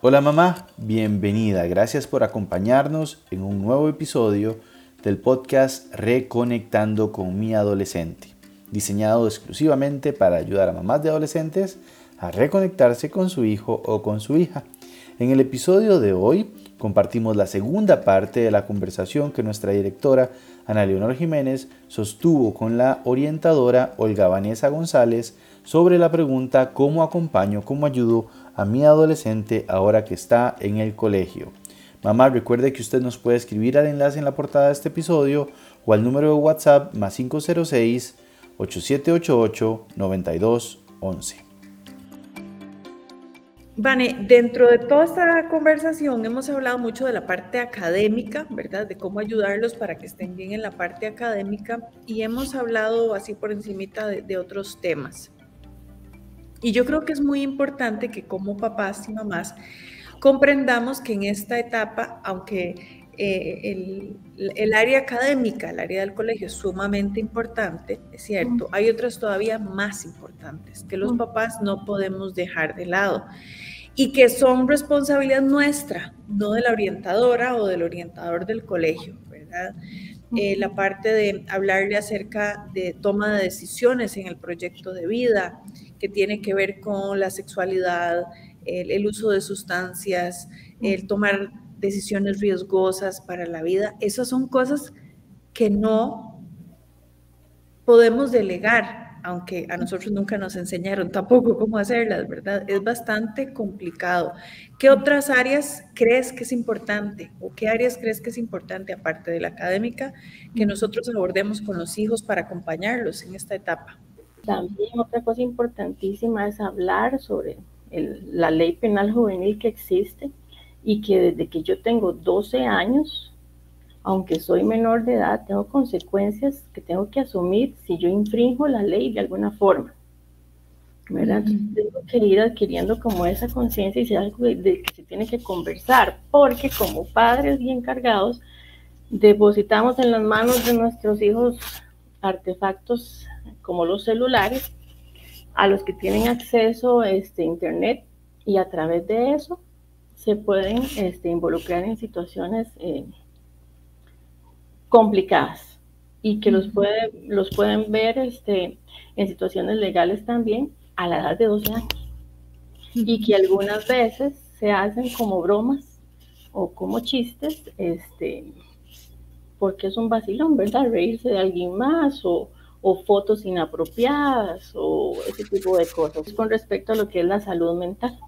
Hola mamá, bienvenida. Gracias por acompañarnos en un nuevo episodio del podcast Reconectando con mi adolescente, diseñado exclusivamente para ayudar a mamás de adolescentes a reconectarse con su hijo o con su hija. En el episodio de hoy compartimos la segunda parte de la conversación que nuestra directora Ana Leonor Jiménez sostuvo con la orientadora Olga Vanessa González sobre la pregunta ¿cómo acompaño, cómo ayudo a mi adolescente ahora que está en el colegio? Mamá, recuerde que usted nos puede escribir al enlace en la portada de este episodio o al número de WhatsApp más 506 8788 9211. Vane, dentro de toda esta conversación hemos hablado mucho de la parte académica, ¿verdad? De cómo ayudarlos para que estén bien en la parte académica y hemos hablado así por encimita de otros temas. Y yo creo que es muy importante que como papás y mamás comprendamos que en esta etapa, aunque eh, el, área académica, el área del colegio es sumamente importante, es cierto, hay otras todavía más importantes que los papás no podemos dejar de lado y que son responsabilidad nuestra, no de la orientadora o del orientador del colegio, ¿verdad? Eh, la parte de hablarle acerca de toma de decisiones en el proyecto de vida, que tiene que ver con la sexualidad, el, uso de sustancias, el tomar decisiones riesgosas para la vida, esas son cosas que no podemos delegar, aunque a nosotros nunca nos enseñaron tampoco cómo hacerlas, ¿verdad? Es bastante complicado. ¿Qué otras áreas crees que es importante o qué áreas crees que es importante, aparte de la académica, que nosotros abordemos con los hijos para acompañarlos en esta etapa? También otra cosa importantísima es hablar sobre la ley penal juvenil que existe y que desde que yo tengo 12 años, aunque soy menor de edad, tengo consecuencias que tengo que asumir si yo infringo la ley de alguna forma. ¿verdad? tengo que ir adquiriendo como esa conciencia y ser algo de, que se tiene que conversar, porque como padres y encargados depositamos en las manos de nuestros hijos artefactos como los celulares a los que tienen acceso a este, Internet y a través de eso se pueden este, involucrar en situaciones eh, complicadas y que los, puede, los pueden ver este, en situaciones legales también a la edad de 12 años. Y que algunas veces se hacen como bromas o como chistes, este, porque es un vacilón, ¿verdad? Reírse de alguien más o, o fotos inapropiadas o ese tipo de cosas. Con respecto a lo que es la salud mental,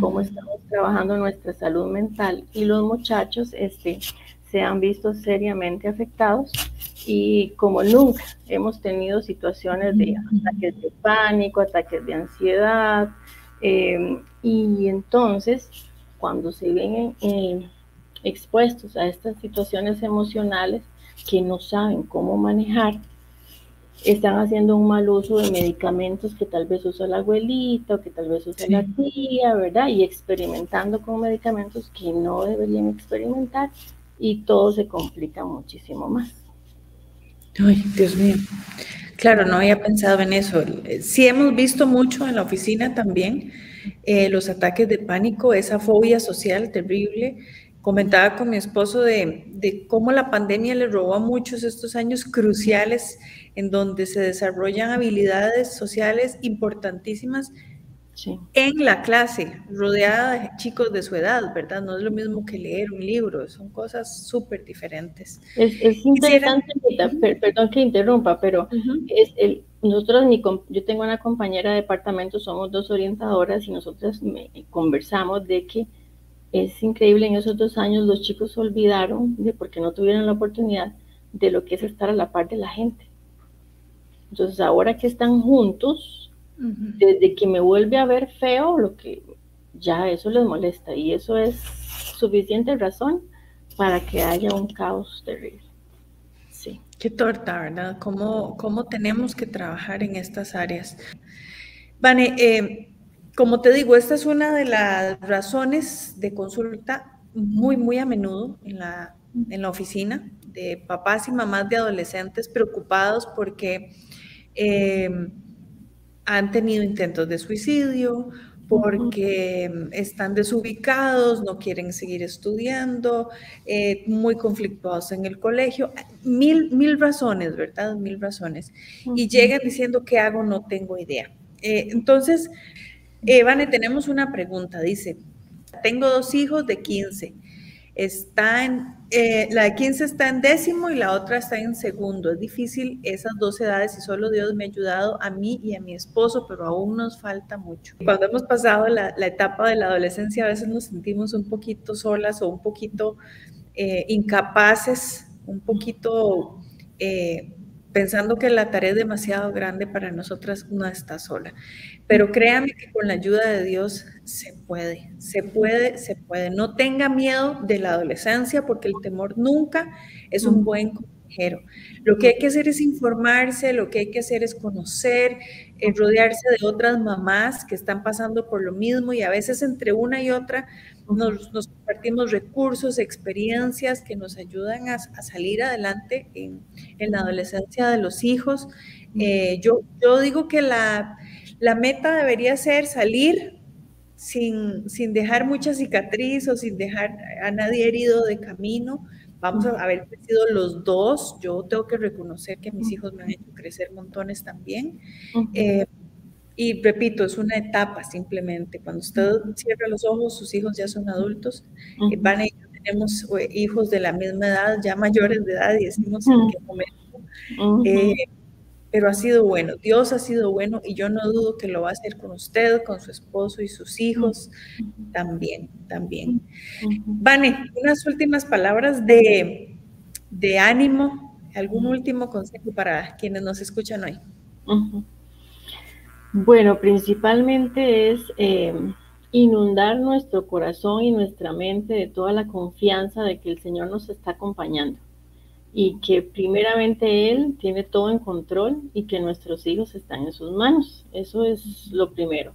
cómo estamos trabajando nuestra salud mental y los muchachos este, se han visto seriamente afectados y como nunca hemos tenido situaciones de ataques de pánico, ataques de ansiedad em, y entonces cuando se ven eh, expuestos a estas situaciones emocionales que no saben cómo manejar, están haciendo un mal uso de medicamentos que tal vez usa la abuelita o que tal vez usa la tía, ¿verdad? Y experimentando con medicamentos que no deberían experimentar y todo se complica muchísimo más. Ay, Dios mío. Claro, no había pensado en eso. Sí hemos visto mucho en la oficina también eh, los ataques de pánico, esa fobia social terrible comentaba con mi esposo de, de, cómo la pandemia le robó a muchos estos años cruciales en donde se desarrollan habilidades sociales importantísimas en la clase, rodeada de chicos de su edad, ¿verdad? No es lo mismo que leer un libro, son cosas súper diferentes. Es, interesante, perdón que interrumpa, pero es el, nosotros, yo tengo una compañera de departamento, somos dos orientadoras y nosotros conversamos de que es increíble, en esos dos años los chicos se olvidaron de porque no tuvieron la oportunidad de lo que es estar a la par de la gente. Entonces ahora que están juntos, desde que me vuelve a ver feo, lo que ya eso les molesta y eso es suficiente razón para que haya un caos terrible. Sí. Qué torta, ¿verdad? ¿Cómo, cómo tenemos que trabajar en estas áreas? Vane, eh, como te digo, esta es una de las razones de consulta muy, muy a menudo en la, en la oficina de papás y mamás de adolescentes preocupados porque eh, han tenido intentos de suicidio, porque están desubicados, no quieren seguir estudiando, eh, muy conflictuados en el colegio, mil, mil razones, ¿verdad? Mil razones. Y llegan diciendo, ¿qué hago? No tengo idea. Eh, entonces, eh, tenemos una pregunta, dice, tengo dos hijos de 15 está eh, la de 15 está en décimo y la otra está en segundo. Es difícil esas dos edades y solo Dios me ha ayudado a mí y a mi esposo, pero aún nos falta mucho. Cuando hemos pasado la, etapa de la adolescencia, a veces nos sentimos un poquito solas o un poquito eh, incapaces, un poquito... Eh, pensando que la tarea es demasiado grande para nosotras, no está sola. Pero créame que con la ayuda de Dios se puede, se puede, se puede. No tenga miedo de la adolescencia porque el temor nunca es un buen Lo que hay que hacer es informarse, lo que hay que hacer es conocer, eh, rodearse de otras mamás que están pasando por lo mismo y a veces entre una y otra nos, compartimos recursos, experiencias que nos ayudan a, salir adelante en, la adolescencia de los hijos. Eh, yo, yo digo que la, la, meta debería ser salir sin, sin, dejar mucha cicatriz o sin dejar a nadie herido de camino. Vamos a haber crecido los dos. Yo tengo que reconocer que mis hijos me han hecho crecer montones también. Y repito, es una etapa simplemente. Cuando usted cierra los ojos, sus hijos ya son adultos. Uh Van y tenemos eh, hijos de la misma edad, ya mayores de edad, y decimos en qué momento. Eh, pero ha sido bueno, Dios ha sido bueno y yo no dudo que lo va a hacer con usted, con su esposo y sus hijos también, también. Vane, unas últimas palabras de, de ánimo, algún último consejo para quienes nos escuchan hoy. Bueno, principalmente es eh, inundar nuestro corazón y nuestra mente de toda la confianza de que el Señor nos está acompañando y que primeramente Él tiene todo en control y que nuestros hijos están en sus manos. Eso es lo primero.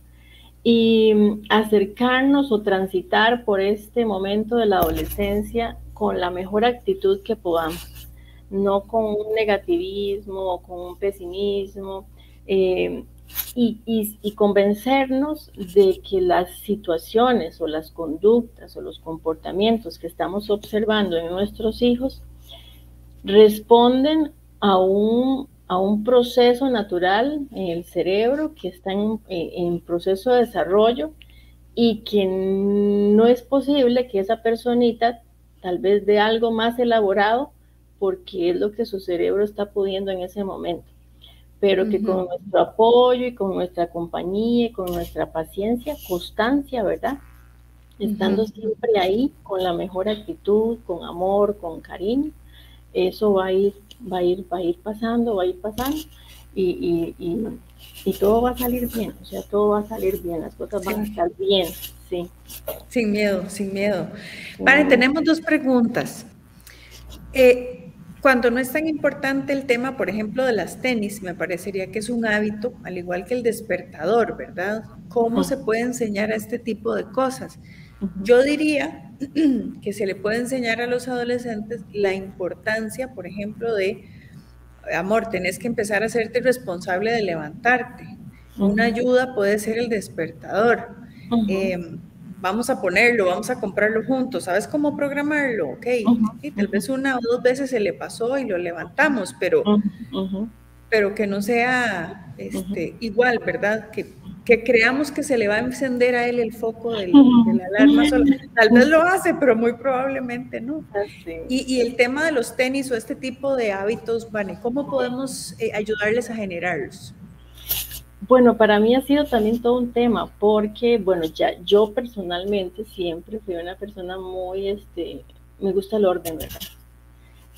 Y acercarnos o transitar por este momento de la adolescencia con la mejor actitud que podamos, no con un negativismo o con un pesimismo. Eh, y, convencernos de que las situaciones o las conductas o los comportamientos que estamos observando en nuestros hijos responden a un, a un proceso natural en el cerebro que está en, en proceso de desarrollo y que no es posible que esa personita tal vez de algo más elaborado porque es lo que su cerebro está pudiendo en ese momento. Pero que con nuestro apoyo y con nuestra compañía y con nuestra paciencia, constancia, ¿verdad? Estando siempre ahí con la mejor actitud, con amor, con cariño, eso va a ir, va a ir, va a ir pasando, va a ir pasando y, y, todo va a salir bien, o sea, todo va a salir bien, las cosas van a estar bien, sí. Sin miedo, sin miedo. Vale, tenemos dos preguntas. Eh, cuando no es tan importante el tema, por ejemplo, de las tenis, me parecería que es un hábito, al igual que el despertador, ¿verdad? ¿Cómo se puede enseñar a este tipo de cosas? Yo diría que se le puede enseñar a los adolescentes la importancia, por ejemplo, de, amor, tenés que empezar a hacerte responsable de levantarte. Una ayuda puede ser el despertador vamos a ponerlo, vamos a comprarlo juntos, ¿sabes cómo programarlo? Ok, y tal vez una o dos veces se le pasó y lo levantamos, pero, pero que no sea este, igual, ¿verdad? Que, que, creamos que se le va a encender a él el foco del, de la alarma Tal vez lo hace, pero muy probablemente no. Y, y, el tema de los tenis o este tipo de hábitos, Vane, ¿cómo podemos eh, ayudarles a generarlos? Bueno, para mí ha sido también todo un tema, porque, bueno, ya yo personalmente siempre fui una persona muy, este, me gusta el orden, ¿verdad?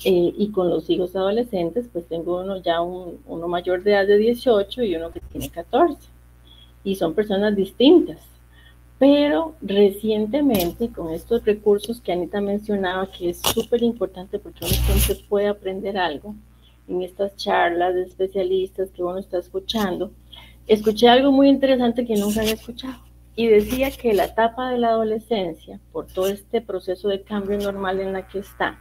Eh, y con los hijos adolescentes, pues tengo uno ya, un, uno mayor de edad de 18 y uno que tiene 14. Y son personas distintas. Pero recientemente, con estos recursos que Anita mencionaba, que es súper importante porque uno siempre puede aprender algo en estas charlas de especialistas que uno está escuchando, escuché algo muy interesante que nunca había escuchado y decía que la etapa de la adolescencia, por todo este proceso de cambio normal en la que está,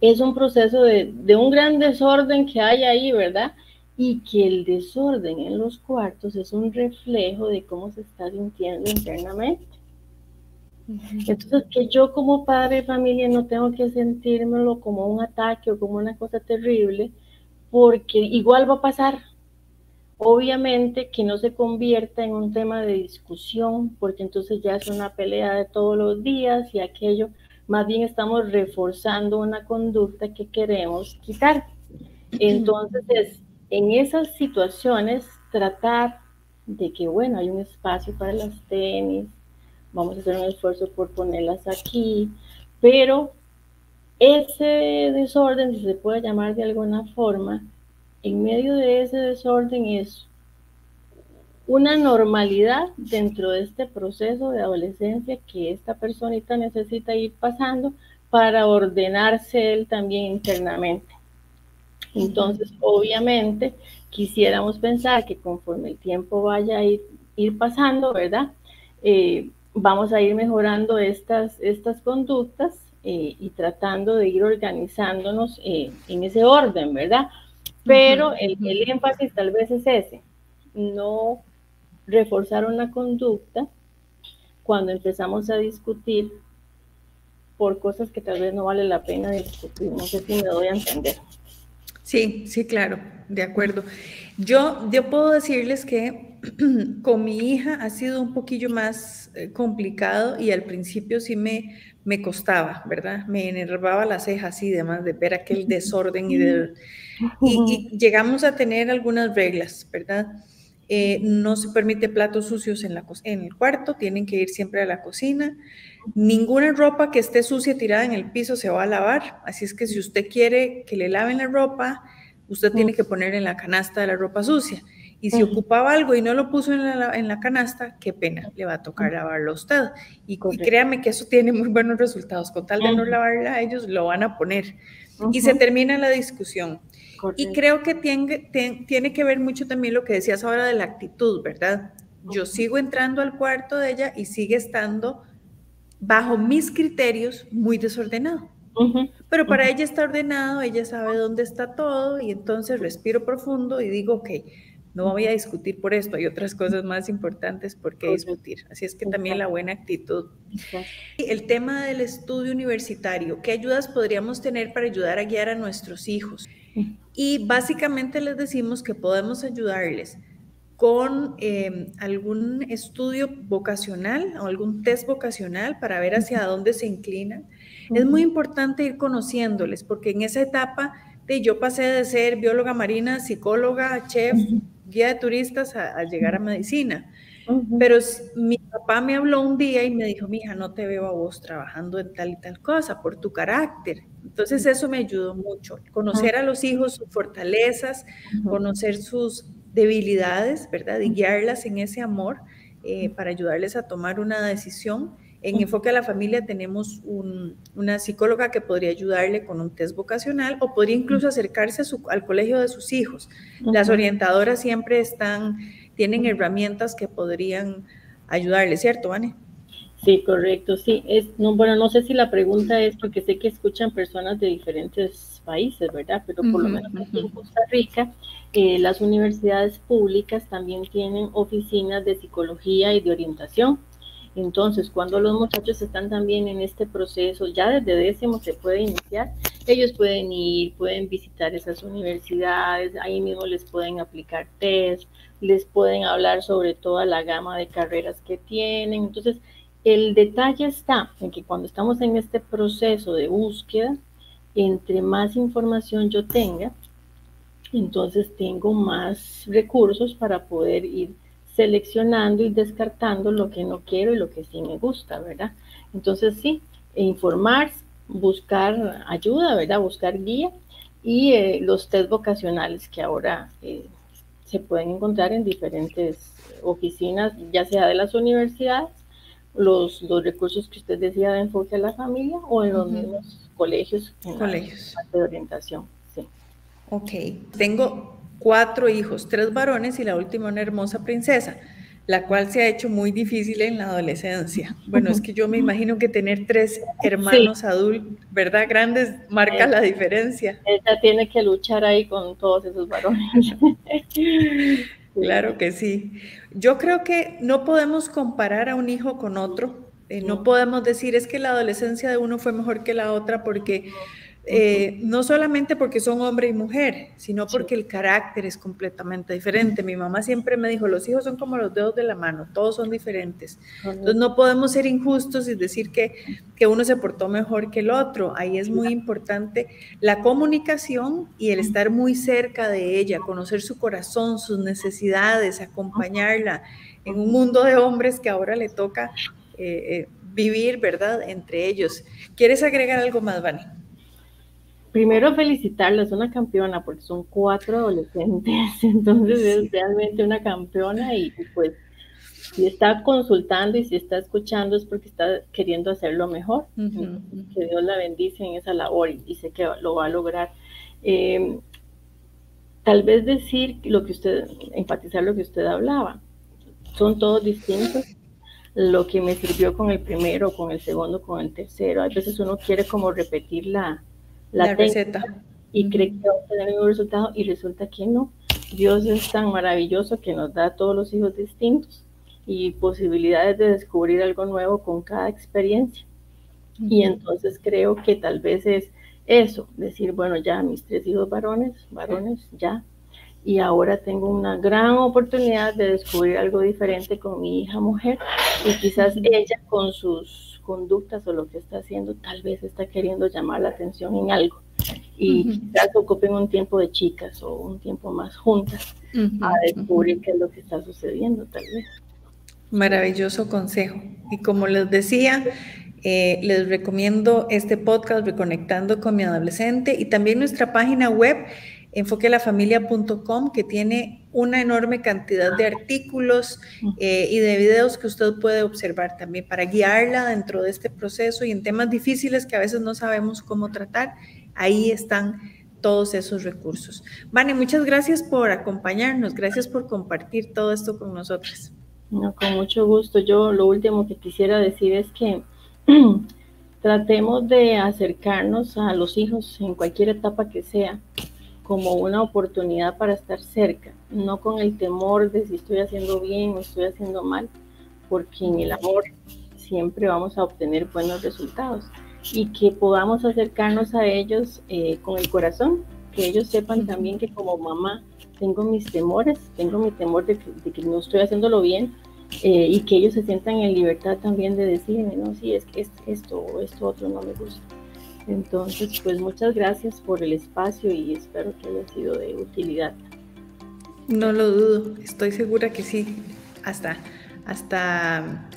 es un proceso de, un gran desorden que hay ahí, ¿verdad? Y que el desorden en los cuartos es un reflejo de cómo se está sintiendo internamente. Entonces, que yo como padre de familia no tengo que sentírmelo como un ataque o como una cosa terrible, porque igual va a pasar. Obviamente que no se convierta en un tema de discusión, porque entonces ya es una pelea de todos los días y aquello, más bien estamos reforzando una conducta que queremos quitar. Entonces, en esas situaciones, tratar de que, bueno, hay un espacio para las tenis, vamos a hacer un esfuerzo por ponerlas aquí, pero ese desorden, si se puede llamar de alguna forma, en medio de ese desorden es una normalidad dentro de este proceso de adolescencia que esta personita necesita ir pasando para ordenarse él también internamente. Entonces, obviamente, quisiéramos pensar que conforme el tiempo vaya a ir, pasando, ¿verdad? Eh, vamos a ir mejorando estas, estas conductas eh, y tratando de ir organizándonos eh, en ese orden, ¿verdad? Pero el, el, énfasis tal vez es ese, no reforzar una conducta cuando empezamos a discutir por cosas que tal vez no vale la pena discutir. No sé si me doy a entender. Sí, sí, claro, de acuerdo. Yo, yo puedo decirles que con mi hija ha sido un poquillo más eh, complicado y al principio sí me, me costaba, ¿verdad? Me enervaba las cejas y demás de ver aquel desorden y, de, y, llegamos a tener algunas reglas, ¿verdad? Eh, no se permite platos sucios en, la, en el cuarto, tienen que ir siempre a la cocina. Ninguna ropa que esté sucia tirada en el piso se va a lavar, así es que si usted quiere que le laven la ropa, usted tiene que poner en la canasta de la ropa sucia. Y si ocupaba algo y no lo puso en la, en la, canasta, qué pena, le va a tocar lavarlo a usted. Y, créame que eso tiene muy buenos resultados. Con tal de no lavarla a ellos, lo van a poner. Y se termina la discusión. Y creo que tiene, tiene que ver mucho también lo que decías ahora de la actitud, ¿verdad? Yo sigo entrando al cuarto de ella y sigue estando bajo mis criterios, muy desordenado. Pero para ella está ordenado, ella sabe dónde está todo y entonces respiro profundo y digo, ok, no voy a discutir por esto, hay otras cosas más importantes por qué discutir. Así es que también la buena actitud. El tema del estudio universitario, ¿qué ayudas podríamos tener para ayudar a guiar a nuestros hijos? Y básicamente les decimos que podemos ayudarles con em, algún estudio vocacional o algún test vocacional para ver hacia dónde se inclinan. Es muy importante ir conociéndoles porque en esa etapa de yo pasé de ser bióloga marina, psicóloga, chef, guía de turistas a, llegar a medicina. Pero mi papá me habló un día y me dijo, mija, no te veo a vos trabajando en tal y tal cosa por tu carácter. Entonces eso me ayudó mucho, conocer a los hijos, sus fortalezas, conocer sus debilidades, ¿verdad? Y guiarlas en ese amor eh, para ayudarles a tomar una decisión. En Enfoque a la Familia tenemos una psicóloga que podría ayudarle con un test vocacional o podría incluso acercarse al colegio de sus hijos. Las orientadoras siempre están, tienen herramientas que podrían ayudarle, ¿cierto, Vane? Sí, correcto, sí. Es, no, bueno, no sé si la pregunta es porque sé que escuchan personas de diferentes países, ¿verdad? Pero por lo menos aquí en Costa Rica, eh, las universidades públicas también tienen oficinas de psicología y de orientación. Entonces, cuando los muchachos están también en este proceso, ya desde décimo se puede iniciar, ellos pueden ir, pueden visitar esas universidades, ahí mismo les pueden aplicar test, les pueden hablar sobre toda la gama de carreras que tienen. Entonces, el detalle está en que cuando estamos en este proceso de búsqueda, entre más información yo tenga, entonces tengo más recursos para poder ir seleccionando y descartando lo que no quiero y lo que sí me gusta, ¿verdad? Entonces sí, informar, buscar ayuda, ¿verdad? Buscar guía y eh, los test vocacionales que ahora eh, se pueden encontrar en diferentes oficinas, ya sea de las universidades, los, los recursos que usted decía de enfoque a la familia o en los mismos colegios, colegios. de orientación. Sí. Ok, tengo cuatro hijos, tres varones y la última una hermosa princesa. la cual se ha hecho muy difícil en la adolescencia. Bueno, es que yo me imagino que tener tres hermanos adultos, ¿verdad? Grandes, marca la diferencia. Ella tiene que luchar ahí con todos esos varones. claro que sí. Yo creo que no podemos comparar a un hijo con otro. Eh, no podemos decir es que la adolescencia de uno fue mejor que la otra porque eh, no solamente porque son hombre y mujer, sino porque el carácter es completamente diferente. Mi mamá siempre me dijo, los hijos son como los dedos de la mano, todos son diferentes. Entonces no podemos ser injustos y decir que, que uno se portó mejor que el otro. Ahí es muy importante la comunicación y el estar muy cerca de ella, conocer su corazón, sus necesidades, acompañarla en un mundo de hombres que ahora le toca eh, eh, vivir, ¿verdad? Entre ellos. ¿Quieres agregar algo más, Vani? Primero felicitarla, es una campeona porque son cuatro adolescentes, entonces es realmente una campeona y pues si está consultando y si está escuchando es porque está queriendo hacerlo mejor. Que Dios la bendice en esa labor y, sé que lo va a lograr. Em, tal vez decir lo que usted, enfatizar lo que usted hablaba. Son todos distintos. Lo que me sirvió con el primero, con el segundo, con el tercero. A veces uno quiere como repetir la, la, receta. Y cree que va a tener el mismo resultado y resulta que no. Dios es tan maravilloso que nos da a todos los hijos distintos y posibilidades de descubrir algo nuevo con cada experiencia. Y entonces creo que tal vez es eso, decir, bueno, ya mis tres hijos varones, varones, ya. Y ahora tengo una gran oportunidad de descubrir algo diferente con mi hija mujer y quizás ella con sus conductas o lo que está haciendo, tal vez está queriendo llamar la atención en algo. Y quizás ocupen un tiempo de chicas o un tiempo más juntas a descubrir qué es lo que está sucediendo, tal vez. Maravilloso consejo. Y como les decía, eh, les recomiendo este podcast Reconectando con mi adolescente y también nuestra página web enfoquelafamilia.com que tiene una enorme cantidad de artículos eh, y de videos que usted puede observar también para guiarla dentro de este proceso y en temas difíciles que a veces no sabemos cómo tratar. Ahí están todos esos recursos. Vane, muchas gracias por acompañarnos, gracias por compartir todo esto con nosotros. No, con mucho gusto. Yo lo último que quisiera decir es que tratemos de acercarnos a los hijos en cualquier etapa que sea como una oportunidad para estar cerca, no con el temor de si estoy haciendo bien o estoy haciendo mal, porque en el amor siempre vamos a obtener buenos resultados y que podamos acercarnos a ellos eh, con el corazón, que ellos sepan también que como mamá tengo mis temores, tengo mi temor de que, no estoy haciéndolo bien eh, y que ellos se sientan en libertad también de decirme, no, si es que esto o esto otro no me gusta. Entonces, pues muchas gracias por el espacio y espero que haya sido de utilidad. No lo dudo, estoy segura que sí, hasta, hasta,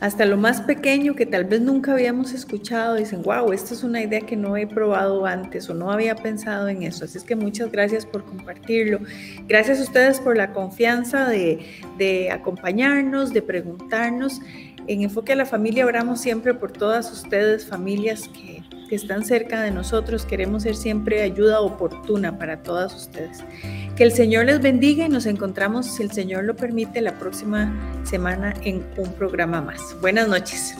hasta lo más pequeño que tal vez nunca habíamos escuchado, dicen, wow, esto es una idea que no he probado antes o no había pensado en eso. Así es que muchas gracias por compartirlo. Gracias a ustedes por la confianza de, de acompañarnos, de preguntarnos. En Enfoque a la Familia oramos siempre por todas ustedes, familias que, que están cerca de nosotros. Queremos ser siempre ayuda oportuna para todas ustedes. Que el Señor les bendiga y nos encontramos, si el Señor lo permite, la próxima semana en un programa más. Buenas noches.